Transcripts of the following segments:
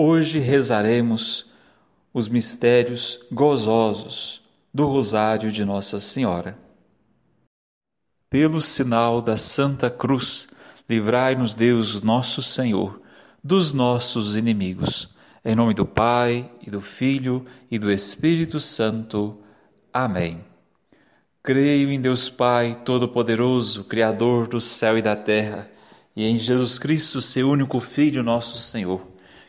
Hoje rezaremos os mistérios gozosos do Rosário de Nossa Senhora. Pelo sinal da Santa Cruz, livrai-nos Deus, nosso Senhor, dos nossos inimigos. Em nome do Pai, e do Filho, e do Espírito Santo. Amém. Creio em Deus Pai Todo-Poderoso, Criador do céu e da terra, e em Jesus Cristo, seu único Filho, nosso Senhor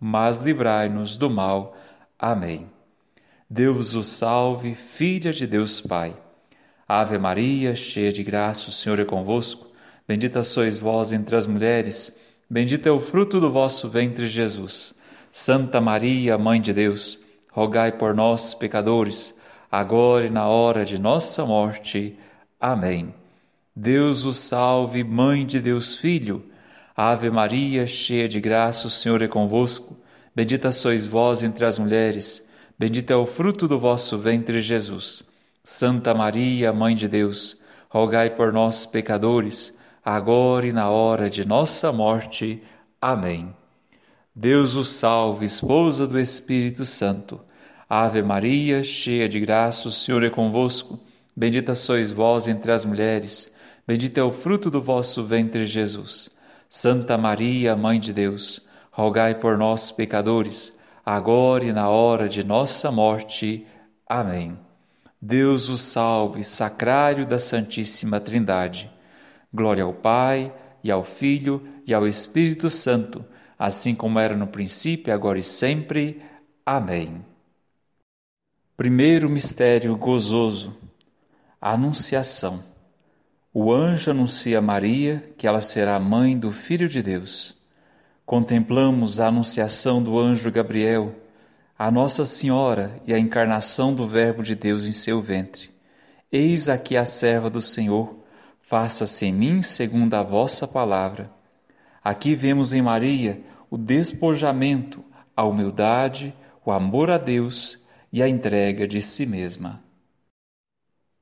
mas livrai-nos do mal. Amém. Deus o salve, filha de Deus Pai. Ave Maria, cheia de graça, o Senhor é convosco. Bendita sois vós entre as mulheres, bendito é o fruto do vosso ventre, Jesus. Santa Maria, Mãe de Deus, rogai por nós, pecadores, agora e na hora de nossa morte. Amém. Deus o salve, Mãe de Deus Filho Ave Maria, cheia de graça, o Senhor é convosco. Bendita sois vós entre as mulheres, bendito é o fruto do vosso ventre, Jesus. Santa Maria, Mãe de Deus, rogai por nós, pecadores, agora e na hora de nossa morte. Amém. Deus o salve, esposa do Espírito Santo. Ave Maria, cheia de graça, o Senhor é convosco. Bendita sois vós entre as mulheres, bendito é o fruto do vosso ventre, Jesus. Santa Maria, Mãe de Deus, rogai por nós, pecadores, agora e na hora de nossa morte. Amém. Deus o salve, sacrário da Santíssima Trindade. Glória ao Pai, e ao Filho, e ao Espírito Santo, assim como era no princípio, agora e sempre. Amém. Primeiro mistério gozoso: Anunciação. O anjo anuncia a Maria que ela será mãe do Filho de Deus. Contemplamos a anunciação do anjo Gabriel, a Nossa Senhora e a encarnação do Verbo de Deus em seu ventre. Eis aqui a serva do Senhor, faça-se em mim segundo a vossa palavra. Aqui vemos em Maria o despojamento, a humildade, o amor a Deus e a entrega de si mesma.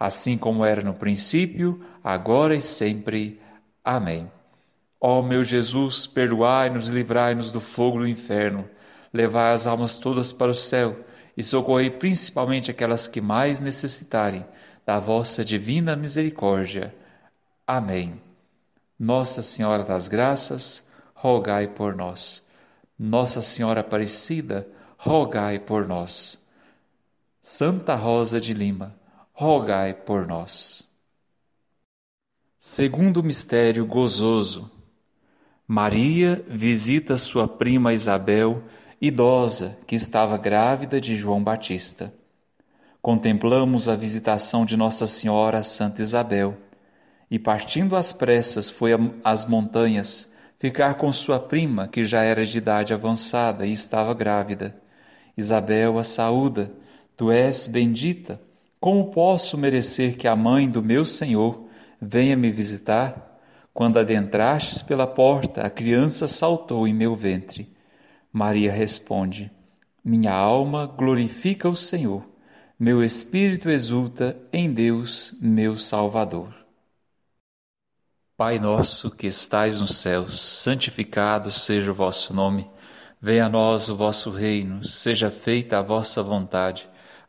assim como era no princípio, agora e sempre. Amém. Ó meu Jesus, perdoai-nos e livrai-nos do fogo do inferno, levai as almas todas para o céu e socorrei principalmente aquelas que mais necessitarem da vossa divina misericórdia. Amém. Nossa Senhora das Graças, rogai por nós. Nossa Senhora Aparecida, rogai por nós. Santa Rosa de Lima, rogai por nós. Segundo mistério gozoso, Maria visita sua prima Isabel, idosa, que estava grávida de João Batista. Contemplamos a visitação de Nossa Senhora Santa Isabel e, partindo às pressas, foi às montanhas ficar com sua prima, que já era de idade avançada e estava grávida. Isabel a saúda: Tu és bendita. Como posso merecer que a mãe do meu Senhor venha me visitar? Quando adentrastes pela porta, a criança saltou em meu ventre. Maria responde: Minha alma glorifica o Senhor, meu espírito exulta em Deus, meu Salvador. Pai nosso que estais nos céus, santificado seja o vosso nome. Venha a nós o vosso reino, seja feita a vossa vontade,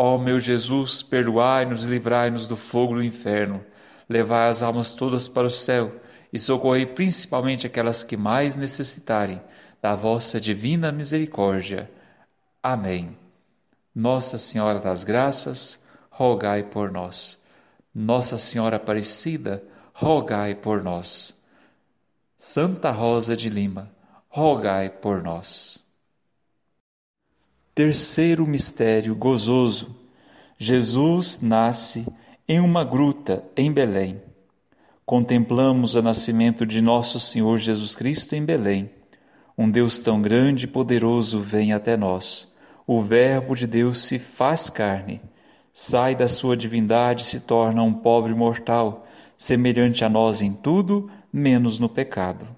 Ó meu Jesus, perdoai-nos e livrai-nos do fogo do inferno, levai as almas todas para o céu e socorrei principalmente aquelas que mais necessitarem da vossa divina misericórdia. Amém. Nossa Senhora das Graças, rogai por nós. Nossa Senhora Aparecida, rogai por nós. Santa Rosa de Lima, rogai por nós. Terceiro mistério gozoso: Jesus nasce em uma gruta em Belém. Contemplamos o nascimento de nosso Senhor Jesus Cristo em Belém. Um Deus tão grande e poderoso vem até nós. O Verbo de Deus se faz carne, sai da sua divindade e se torna um pobre mortal semelhante a nós em tudo, menos no pecado.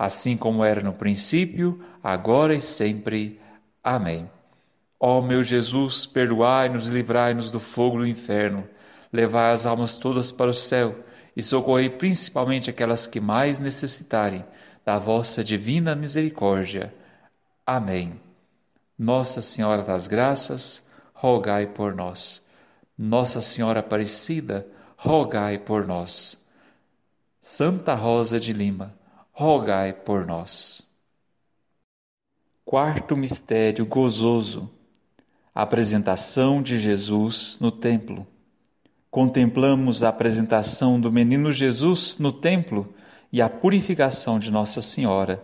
assim como era no princípio, agora e sempre. Amém. Ó meu Jesus, perdoai-nos e livrai-nos do fogo do inferno, levai as almas todas para o céu e socorrei principalmente aquelas que mais necessitarem da vossa divina misericórdia. Amém. Nossa Senhora das Graças, rogai por nós. Nossa Senhora Aparecida, rogai por nós. Santa Rosa de Lima, rogai por nós. Quarto mistério gozoso: a apresentação de Jesus no templo. Contemplamos a apresentação do menino Jesus no templo e a purificação de Nossa Senhora.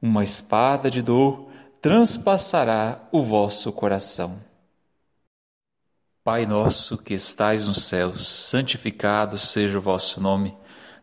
Uma espada de dor transpassará o vosso coração. Pai nosso que estais nos céus, santificado seja o vosso nome.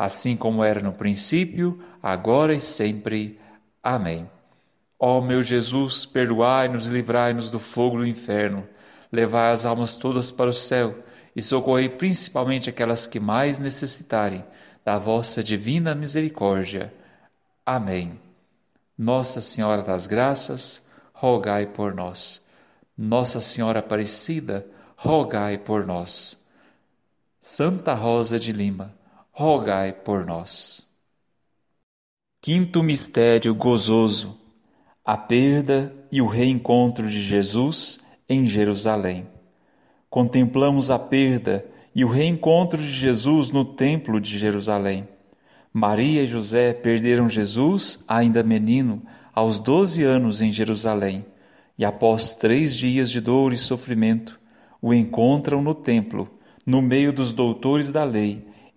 assim como era no princípio, agora e sempre. Amém. Ó meu Jesus, perdoai-nos e livrai-nos do fogo do inferno, levai as almas todas para o céu e socorrei principalmente aquelas que mais necessitarem da vossa divina misericórdia. Amém. Nossa Senhora das Graças, rogai por nós. Nossa Senhora Aparecida, rogai por nós. Santa Rosa de Lima, rogai por nós. Quinto mistério gozoso: a perda e o reencontro de Jesus em Jerusalém contemplamos a perda e o reencontro de Jesus no Templo de Jerusalém. Maria e José perderam Jesus, ainda menino, aos doze anos em Jerusalém, e após três dias de dor e sofrimento, o encontram no templo, no meio dos doutores da lei,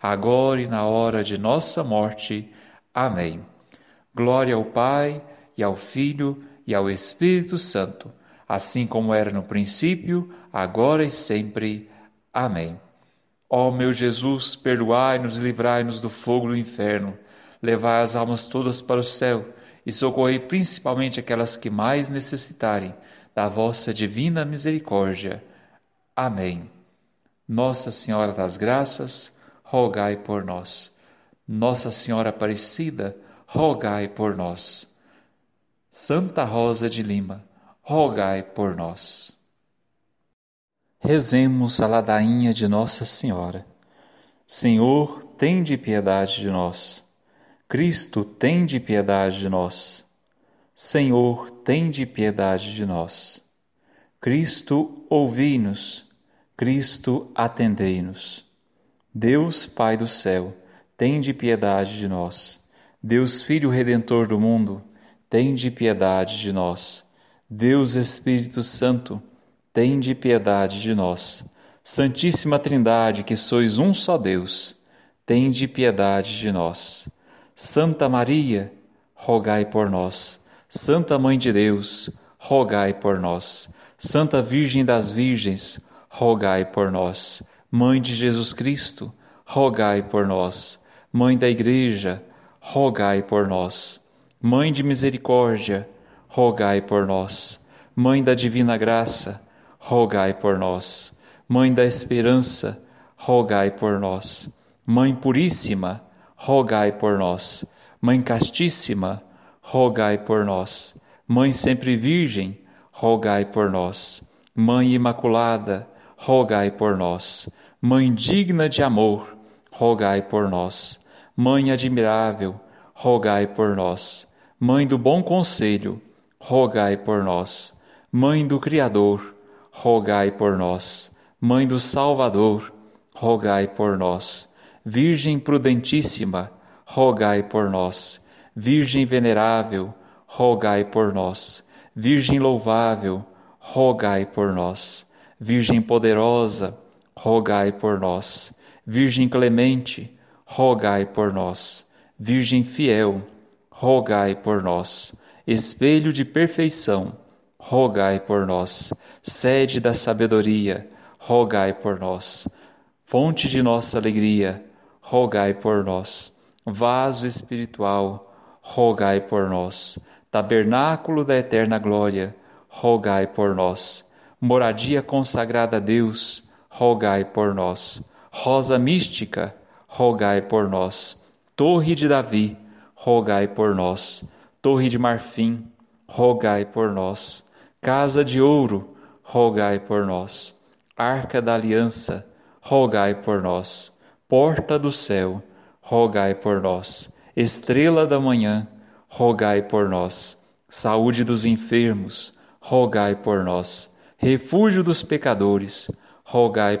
agora e na hora de nossa morte. Amém. Glória ao Pai, e ao Filho, e ao Espírito Santo assim como era no princípio, agora e sempre. Amém. Ó meu Jesus, perdoai-nos e livrai-nos do fogo do inferno, levai as almas todas para o céu e socorrei principalmente aquelas que mais necessitarem da vossa divina misericórdia. Amém. Nossa Senhora das Graças, rogai por nós. Nossa Senhora Aparecida, rogai por nós. Santa Rosa de Lima, rogai por nós. Rezemos a ladainha de Nossa Senhora. Senhor, tende piedade de nós. Cristo, tende piedade de nós. Senhor, tende piedade de nós. Cristo, ouvi-nos. Cristo, atendei-nos. Deus, Pai do céu, tende piedade de nós. Deus Filho Redentor do mundo, tende piedade de nós. Deus Espírito Santo, tende piedade de nós. Santíssima Trindade, que sois um só Deus, tende piedade de nós. Santa Maria, rogai por nós. Santa Mãe de Deus, rogai por nós. Santa Virgem das Virgens, rogai por nós. Mãe de Jesus Cristo, rogai por nós. Mãe da Igreja, rogai por nós. Mãe de misericórdia, rogai por nós. Mãe da divina graça, rogai por nós. Mãe da esperança, rogai por nós. Mãe puríssima, rogai por nós. Mãe castíssima, rogai por nós. Mãe sempre virgem, rogai por nós. Mãe imaculada, rogai por nós. Mãe digna de amor, rogai por nós. Mãe admirável, rogai por nós. Mãe do bom conselho, rogai por nós. Mãe do Criador, rogai por nós. Mãe do Salvador, rogai por nós. Virgem prudentíssima, rogai por nós. Virgem venerável, rogai por nós. Virgem louvável, rogai por nós. Virgem poderosa, rogai por nós. Virgem clemente, rogai por nós. Virgem fiel, rogai por nós. Espelho de perfeição, rogai por nós. Sede da sabedoria, rogai por nós. Fonte de nossa alegria, rogai por nós. Vaso espiritual, rogai por nós. Tabernáculo da eterna glória, rogai por nós. Moradia consagrada a Deus, rogai por nós. Rosa mística, rogai por nós. Torre de Davi, rogai por nós. Torre de marfim, rogai por nós. Casa de ouro, rogai por nós. Arca da aliança, rogai por nós. Porta do céu, rogai por nós. Estrela da manhã, rogai por nós. Saúde dos enfermos, rogai por nós. Refúgio dos pecadores, rogai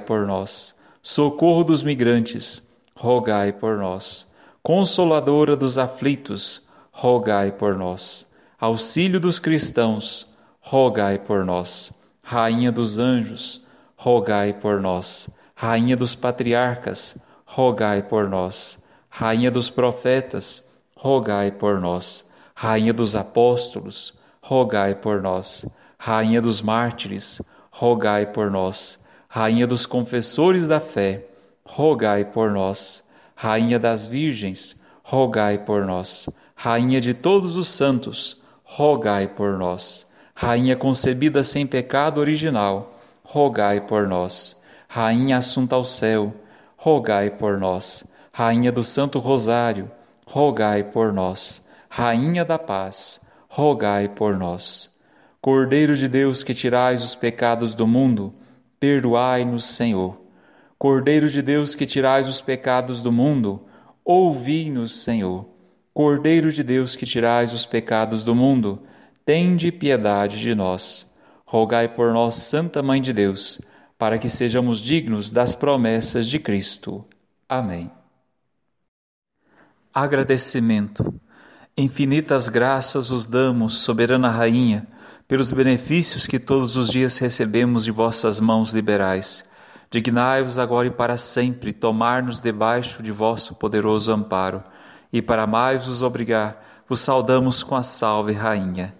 por nós. Socorro dos migrantes, rogai por nós. Consoladora dos aflitos, rogai por nós. Auxílio dos cristãos, rogai por nós. Rainha dos anjos, rogai por nós. Rainha dos patriarcas, rogai por nós. Rainha dos profetas, rogai por nós. Rainha dos apóstolos, rogai por nós. Rainha dos mártires, rogai por nós. Rainha dos confessores da fé, rogai por nós. Rainha das virgens, rogai por nós. Rainha de todos os santos, rogai por nós. Rainha concebida sem pecado original, rogai por nós. Rainha assunta ao céu, rogai por nós. Rainha do Santo Rosário, rogai por nós. Rainha da Paz, rogai por nós. Cordeiro de Deus que tirais os pecados do mundo, perdoai-nos, Senhor. Cordeiro de Deus que tirais os pecados do mundo, ouvi-nos, Senhor. Cordeiro de Deus que tirais os pecados do mundo, tende piedade de nós. Rogai por nós, Santa Mãe de Deus, para que sejamos dignos das promessas de Cristo. Amém. Agradecimento. Infinitas graças vos damos, soberana Rainha pelos benefícios que todos os dias recebemos de vossas mãos liberais. Dignai-vos agora e para sempre tomar-nos debaixo de vosso poderoso amparo, e para mais vos obrigar, vos saudamos com a salve, Rainha.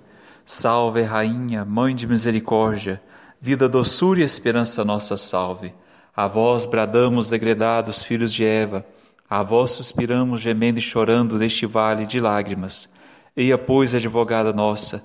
Salve, Rainha, Mãe de Misericórdia, vida, doçura e esperança nossa salve. A vós bradamos, degredados filhos de Eva, a vós suspiramos, gemendo e chorando neste vale de lágrimas. Eia, pois, advogada nossa,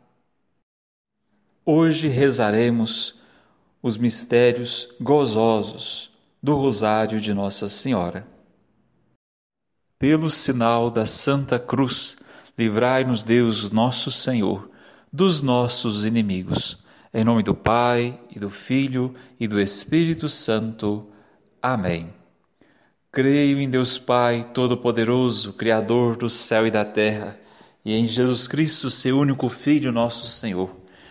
Hoje rezaremos os mistérios gozosos do Rosário de Nossa Senhora. Pelo sinal da Santa Cruz, livrai-nos Deus, nosso Senhor, dos nossos inimigos. Em nome do Pai, e do Filho, e do Espírito Santo. Amém. Creio em Deus Pai Todo-Poderoso, Criador do céu e da terra, e em Jesus Cristo, seu único Filho, nosso Senhor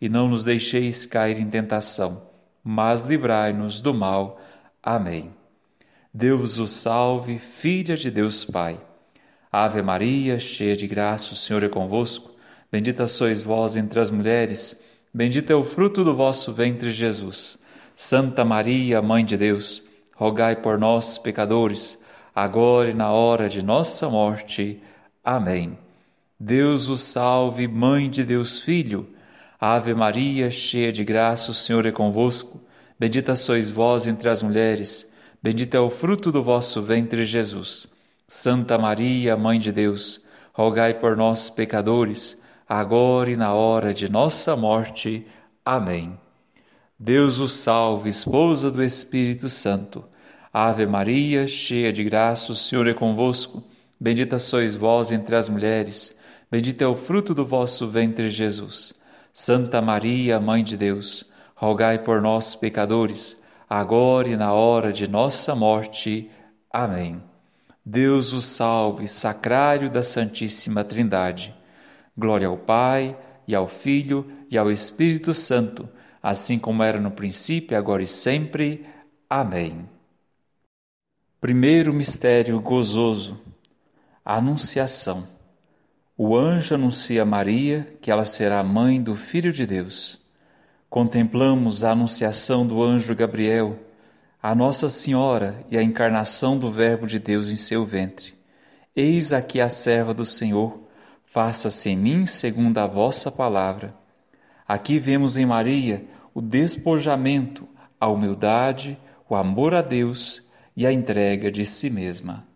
e não nos deixeis cair em tentação, mas livrai-nos do mal. Amém. Deus o salve, filha de Deus Pai. Ave Maria, cheia de graça, o Senhor é convosco. Bendita sois vós entre as mulheres, bendito é o fruto do vosso ventre, Jesus. Santa Maria, Mãe de Deus, rogai por nós, pecadores, agora e na hora de nossa morte. Amém. Deus o salve, Mãe de Deus Filho Ave Maria, cheia de graça, o Senhor é convosco. Bendita sois vós entre as mulheres, bendito é o fruto do vosso ventre, Jesus. Santa Maria, Mãe de Deus, rogai por nós, pecadores, agora e na hora de nossa morte. Amém. Deus o salve, esposa do Espírito Santo. Ave Maria, cheia de graça, o Senhor é convosco. Bendita sois vós entre as mulheres, bendito é o fruto do vosso ventre, Jesus. Santa Maria, Mãe de Deus, rogai por nós, pecadores, agora e na hora de nossa morte. Amém. Deus o salve, sacrário da Santíssima Trindade. Glória ao Pai, e ao Filho, e ao Espírito Santo, assim como era no princípio, agora e sempre. Amém. Primeiro mistério gozoso: Anunciação. O anjo anuncia a Maria que ela será mãe do Filho de Deus. Contemplamos a anunciação do anjo Gabriel, a Nossa Senhora e a encarnação do Verbo de Deus em seu ventre. Eis aqui a serva do Senhor, faça-se em mim segundo a vossa palavra. Aqui vemos em Maria o despojamento, a humildade, o amor a Deus e a entrega de si mesma.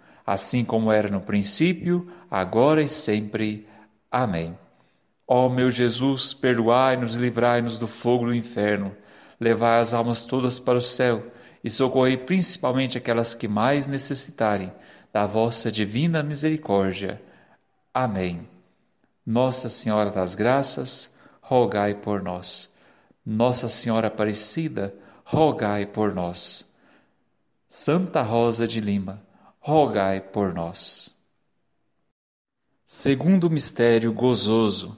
assim como era no princípio, agora e sempre. Amém. Ó meu Jesus, perdoai-nos e livrai-nos do fogo do inferno, levai as almas todas para o céu e socorrei principalmente aquelas que mais necessitarem da vossa divina misericórdia. Amém. Nossa Senhora das Graças, rogai por nós. Nossa Senhora Aparecida, rogai por nós. Santa Rosa de Lima, rogai por nós. Segundo mistério gozoso,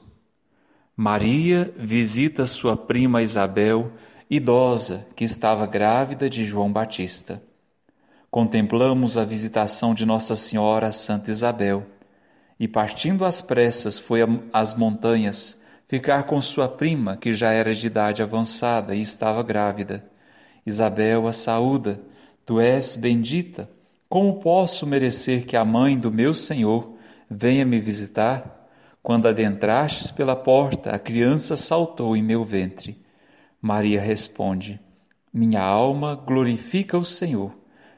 Maria visita sua prima Isabel, idosa, que estava grávida de João Batista. Contemplamos a visitação de Nossa Senhora Santa Isabel e, partindo às pressas, foi às montanhas ficar com sua prima, que já era de idade avançada e estava grávida. Isabel a saúda: Tu és bendita. Como posso merecer que a mãe do meu Senhor venha me visitar? Quando adentrastes pela porta, a criança saltou em meu ventre. Maria responde: Minha alma glorifica o Senhor,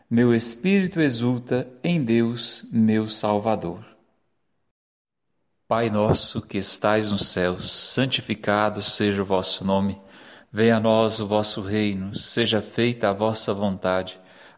meu espírito exulta em Deus, meu Salvador. Pai nosso que estais nos céus, santificado seja o vosso nome. Venha a nós o vosso reino, seja feita a vossa vontade,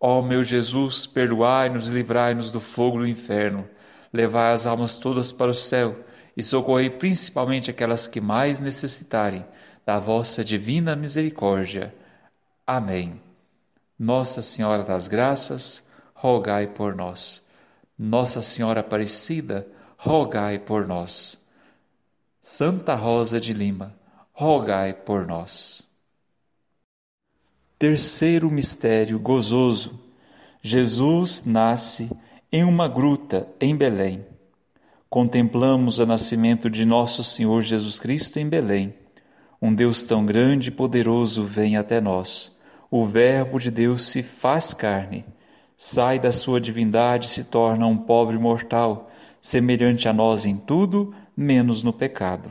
Ó meu Jesus, perdoai-nos e livrai-nos do fogo do inferno, levai as almas todas para o céu e socorrei principalmente aquelas que mais necessitarem da vossa divina misericórdia. Amém. Nossa Senhora das Graças, rogai por nós. Nossa Senhora Aparecida, rogai por nós. Santa Rosa de Lima, rogai por nós. Terceiro mistério gozoso. Jesus nasce em uma gruta em Belém contemplamos o nascimento de nosso Senhor Jesus Cristo em Belém. Um Deus tão grande e poderoso vem até nós. O Verbo de Deus se faz carne, sai da sua divindade e se torna um pobre mortal, semelhante a nós em tudo, menos no pecado.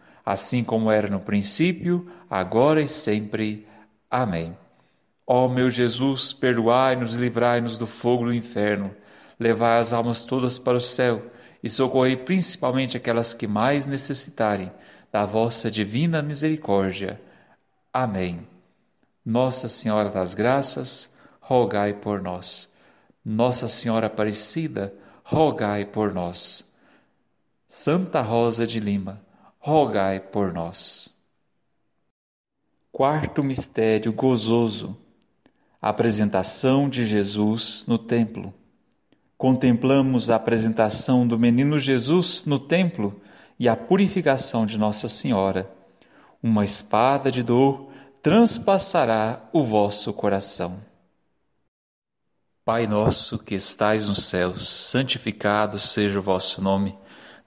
assim como era no princípio, agora e sempre. Amém. Ó meu Jesus, perdoai-nos e livrai-nos do fogo do inferno, levai as almas todas para o céu e socorrei principalmente aquelas que mais necessitarem da vossa divina misericórdia. Amém. Nossa Senhora das Graças, rogai por nós. Nossa Senhora Aparecida, rogai por nós. Santa Rosa de Lima, rogai por nós. Quarto mistério gozoso: a apresentação de Jesus no templo. Contemplamos a apresentação do menino Jesus no templo e a purificação de Nossa Senhora. Uma espada de dor transpassará o vosso coração. Pai nosso que estais nos céus, santificado seja o vosso nome.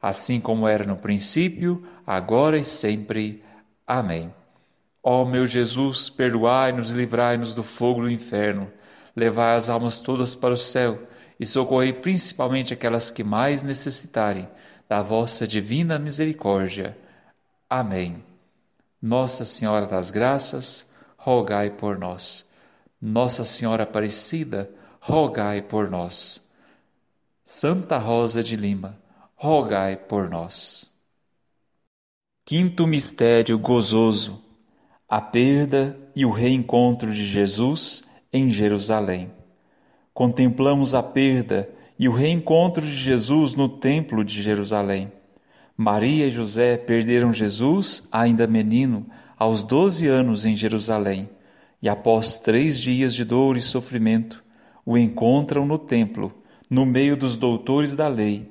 assim como era no princípio, agora e sempre. Amém. Ó meu Jesus, perdoai-nos e livrai-nos do fogo do inferno, levai as almas todas para o céu e socorrei principalmente aquelas que mais necessitarem da vossa divina misericórdia. Amém. Nossa Senhora das Graças, rogai por nós. Nossa Senhora Aparecida, rogai por nós. Santa Rosa de Lima, rogai por nós. Quinto mistério gozoso: a perda e o reencontro de Jesus em Jerusalém contemplamos a perda e o reencontro de Jesus no Templo de Jerusalém. Maria e José perderam Jesus, ainda menino, aos doze anos em Jerusalém, e após três dias de dor e sofrimento, o encontram no templo, no meio dos doutores da lei,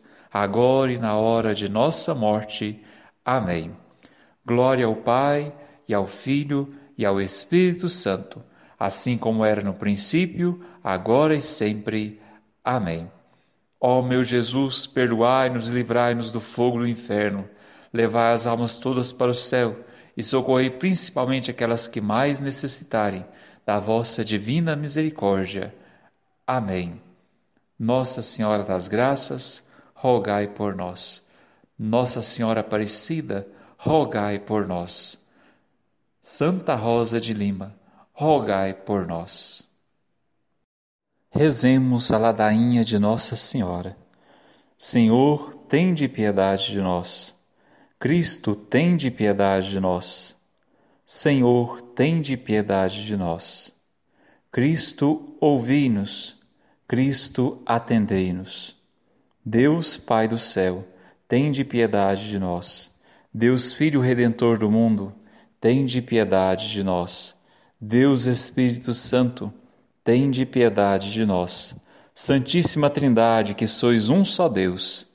agora e na hora de nossa morte. Amém. Glória ao Pai, e ao Filho, e ao Espírito Santo, assim como era no princípio, agora e sempre. Amém. Ó meu Jesus, perdoai-nos e livrai-nos do fogo do inferno, levai as almas todas para o céu e socorrei principalmente aquelas que mais necessitarem da vossa divina misericórdia. Amém. Nossa Senhora das Graças, rogai por nós. Nossa Senhora Aparecida, rogai por nós. Santa Rosa de Lima, rogai por nós. Rezemos a ladainha de Nossa Senhora. Senhor, tende piedade de nós. Cristo, tende piedade de nós. Senhor, tende piedade de nós. Cristo, ouvi-nos. Cristo, atendei-nos. Deus, Pai do céu, tende piedade de nós. Deus, Filho Redentor do mundo, tende piedade de nós. Deus Espírito Santo, tende piedade de nós. Santíssima Trindade, que sois um só Deus,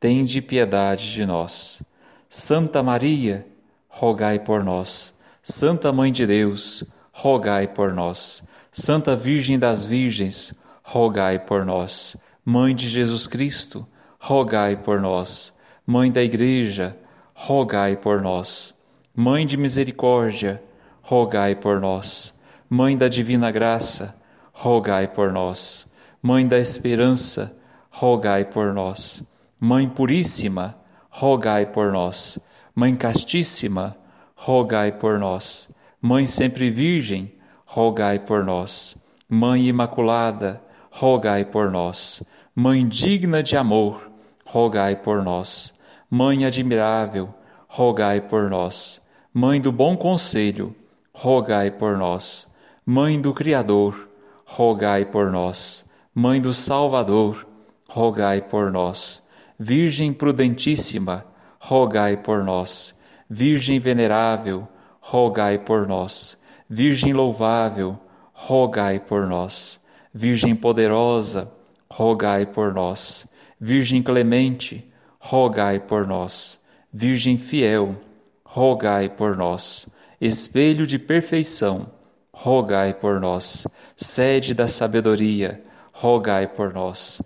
tende piedade de nós. Santa Maria, rogai por nós. Santa Mãe de Deus, rogai por nós. Santa Virgem das Virgens, rogai por nós. Mãe de Jesus Cristo, rogai por nós. Mãe da Igreja, rogai por nós. Mãe de Misericórdia, rogai por nós. Mãe da Divina Graça, rogai por nós. Mãe da Esperança, rogai por nós. Mãe Puríssima, rogai por nós. Mãe Castíssima, rogai por nós. Mãe Sempre Virgem, rogai por nós. Mãe Imaculada, rogai por nós. Mãe digna de amor, rogai por nós. Mãe admirável, rogai por nós. Mãe do bom conselho, rogai por nós. Mãe do Criador, rogai por nós. Mãe do Salvador, rogai por nós. Virgem prudentíssima, rogai por nós. Virgem venerável, rogai por nós. Virgem louvável, rogai por nós. Virgem poderosa, rogai por nós. Virgem clemente, rogai por nós. Virgem fiel, rogai por nós. Espelho de perfeição, rogai por nós. Sede da sabedoria, rogai por nós.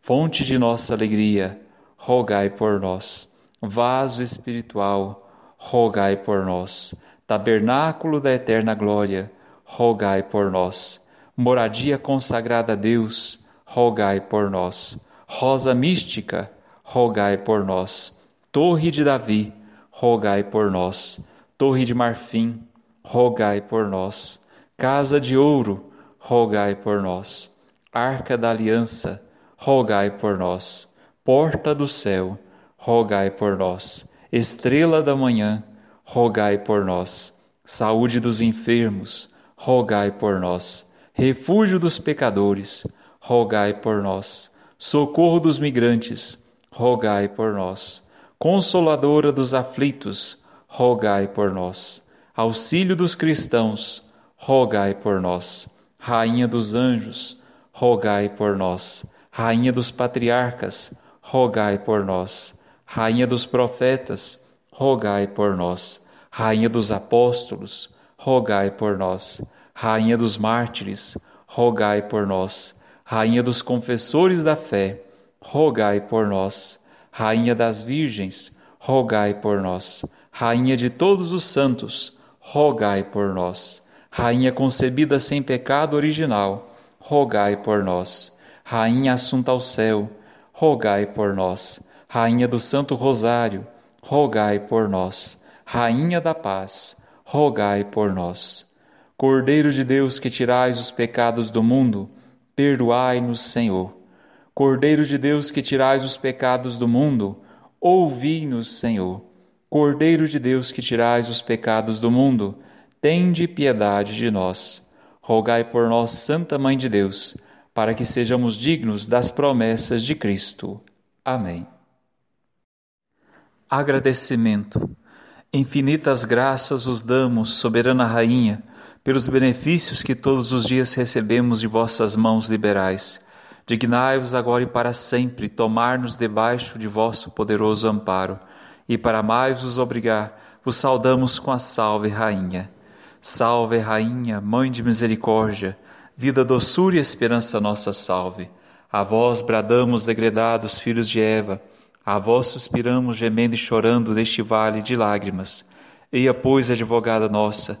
Fonte de nossa alegria, rogai por nós. Vaso espiritual, rogai por nós. Tabernáculo da eterna glória, rogai por nós moradia consagrada a Deus, rogai por nós. Rosa mística, rogai por nós. Torre de Davi, rogai por nós. Torre de marfim, rogai por nós. Casa de ouro, rogai por nós. Arca da aliança, rogai por nós. Porta do céu, rogai por nós. Estrela da manhã, rogai por nós. Saúde dos enfermos, rogai por nós refúgio dos pecadores, rogai por nós. Socorro dos migrantes, rogai por nós. Consoladora dos aflitos, rogai por nós. Auxílio dos cristãos, rogai por nós. Rainha dos anjos, rogai por nós. Rainha dos patriarcas, rogai por nós. Rainha dos profetas, rogai por nós. Rainha dos apóstolos, rogai por nós. Rainha dos mártires, rogai por nós. Rainha dos confessores da fé, rogai por nós. Rainha das virgens, rogai por nós. Rainha de todos os santos, rogai por nós. Rainha concebida sem pecado original, rogai por nós. Rainha assunta ao céu, rogai por nós. Rainha do Santo Rosário, rogai por nós. Rainha da paz, rogai por nós. Cordeiro de Deus que tirais os pecados do mundo, perdoai-nos, Senhor. Cordeiro de Deus que tirais os pecados do mundo, ouvi-nos, Senhor. Cordeiro de Deus que tirais os pecados do mundo, tende piedade de nós. Rogai por nós, Santa Mãe de Deus, para que sejamos dignos das promessas de Cristo. Amém. Agradecimento. Infinitas graças os damos, soberana Rainha pelos benefícios que todos os dias recebemos de vossas mãos liberais. Dignai-vos agora e para sempre tomar-nos debaixo de vosso poderoso amparo, e para mais vos obrigar, vos saudamos com a salve, Rainha. Salve, Rainha, Mãe de Misericórdia, vida, doçura e esperança nossa salve. A vós bradamos, degredados filhos de Eva, a vós suspiramos, gemendo e chorando neste vale de lágrimas. Eia, pois, advogada nossa,